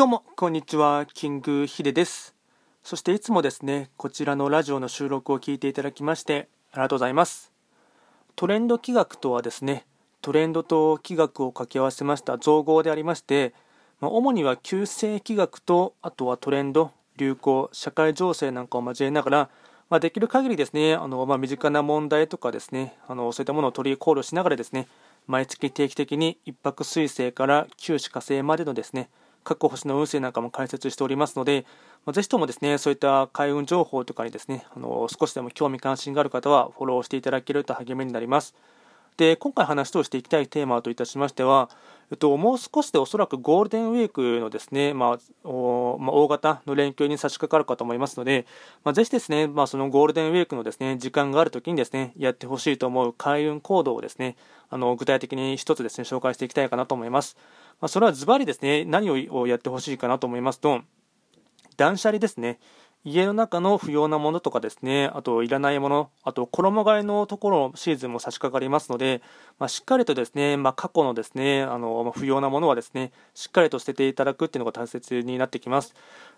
どうも、こんにちは。キングヒデです。そしていつもですね、こちらのラジオの収録を聞いていただきまして、ありがとうございます。トレンド企画とはですね、トレンドと企画を掛け合わせました造語でありまして、まあ、主には旧世企画と、あとはトレンド、流行、社会情勢なんかを交えながら、まあ、できる限りですね、あのまあ、身近な問題とかですね、あのそういったものを取り考慮しながらですね、毎月定期的に一泊水星から九死火星までのですね、各星の運勢なんかも解説しておりますので、まあ、ぜひともですね、そういった開運情報とかにですね、あの少しでも興味関心がある方はフォローしていただけると励みになります。で、今回話をしていきたいテーマといたしましては、えっと、もう少しでおそらくゴールデンウィークのですね、まあ、おまあ、大型の連休に差し掛かるかと思いますので、まあ、ぜひですね、まあ、そのゴールデンウィークのですね、時間があるときにですね、やってほしいと思う開運行動をですね、あの、具体的に一つですね、紹介していきたいかなと思います。まあ、それはズバリですね、何をやってほしいかなと思いますと、断捨離ですね。家の中の不要なものとかですね、あといらないもの、あと衣替えのところのシーズンも差し掛かりますので、まあ、しっかりとですね、まあ、過去のですね、あの不要なものはですね、しっかりと捨てていただくっていうのが大切になってきます。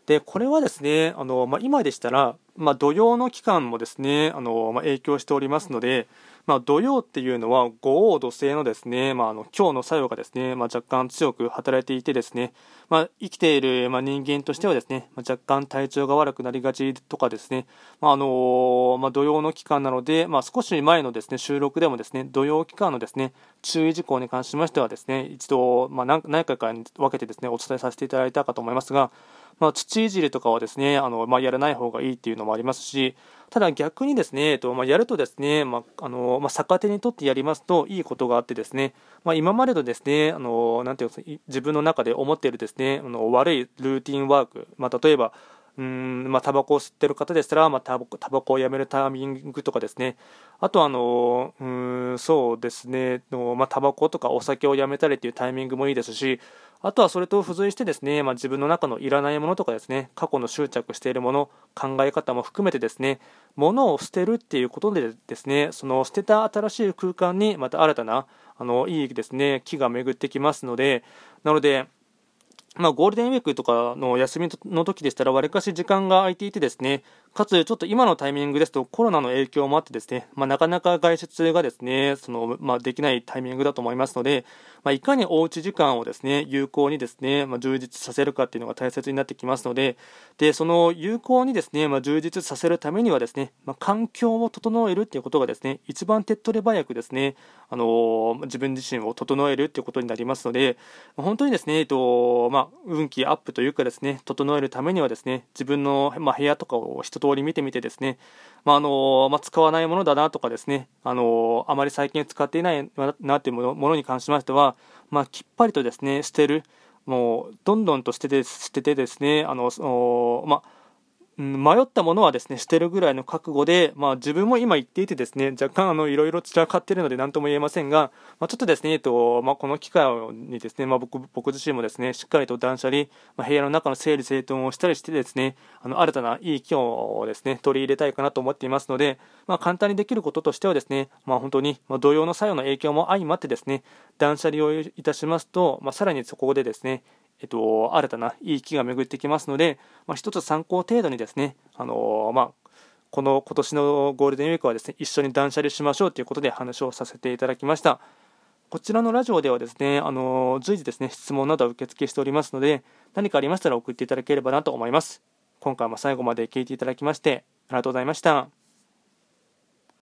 で、これはですね、あのまあ、今でしたら、ま土曜の期間もですね、あのま影響しておりますので、まあ、土曜っていうのは五王土星のですね、まあ、あの今日の作用がですね、まあ、若干強く働いていてですね、まあ、生きている、まあ、人間としてはですね、まあ、若干体調が悪くなりがちとかですね、まああのまあ、土曜の期間なので、まあ、少し前のですね収録でもですね土曜期間のですね注意事項に関しましてはですね一度、まあ、何何回かに分けてですねお伝えさせていただいたかと思いますが、まあ、土いじりとかはですねあの、まあ、やらない方がいいっていうのもありますし、ただ逆にですね、えっとまあ、やるとですね、まああのまあ、逆手にとってやりますといいことがあってですね、まあ、今までのですね、あのなんていう自分の中で思っているですね、あの悪いルーティンワーク、まあ、例えば、うんまあ、タバコを吸ってる方でしたら、まあ、タバコタバコをやめるタイミングとかですね、あとあの、うんそうですね、のまあ、タバコとかお酒をやめたりというタイミングもいいですし、あとはそれと付随してですね、まあ、自分の中のいらないものとかですね、過去の執着しているもの、考え方も含めてですね、物を捨てるっていうことでですね、その捨てた新しい空間にまた新たなあのいいですね、木が巡ってきますので、なので、まあ、ゴールデンウィークとかの休みの時でしたら、わりかし時間が空いていてですね、かつ、ちょっと今のタイミングですと、コロナの影響もあってですね、まあ、なかなか外出がですね、その、まあ、できないタイミングだと思いますので、まあ、いかにおうち時間をですね、有効にですね、ま、充実させるかっていうのが大切になってきますので、で、その有効にですね、ま、充実させるためにはですね、ま、環境を整えるっていうことがですね、一番手っ取り早くですね、あのー、自分自身を整えるっていうことになりますので、本当にですね、えっと、ま、運気アップというかですね、整えるためにはですね、自分の、ま、部屋とかを一通り見てみてですね、まあ、あのまあ、使わないものだなとかですね、あのあまり最近使っていないなというものに関しましては、まあ、きっぱりとですね捨てる、もうどんどんと捨てて捨ててですね、あのまあ迷ったものはですね捨てるぐらいの覚悟で、まあ、自分も今言っていてですね若干あのいろいろ散らかっているので何とも言えませんが、まあ、ちょっとですね、えっとまあ、この機会にですね、まあ、僕僕自身もですねしっかりと断捨離、まあ、部屋の中の整理整頓をしたりしてですねあの新たないい機能をですね取り入れたいかなと思っていますので、まあ、簡単にできることとしてはですね、まあ、本当に、まあ、同様の作用の影響も相まってですね断捨離をいたしますと、まあ、さらにそこでですねえっと、新たないい気が巡ってきますので、まあ、一つ参考程度にですね、あのー、まあ、この今年のゴールデンウィークはですね、一緒に断捨離しましょうということで話をさせていただきました。こちらのラジオではですね、あのー、随時ですね、質問など受付しておりますので、何かありましたら送っていただければなと思います。今回も最後まで聞いていただきまして、ありがとうございました。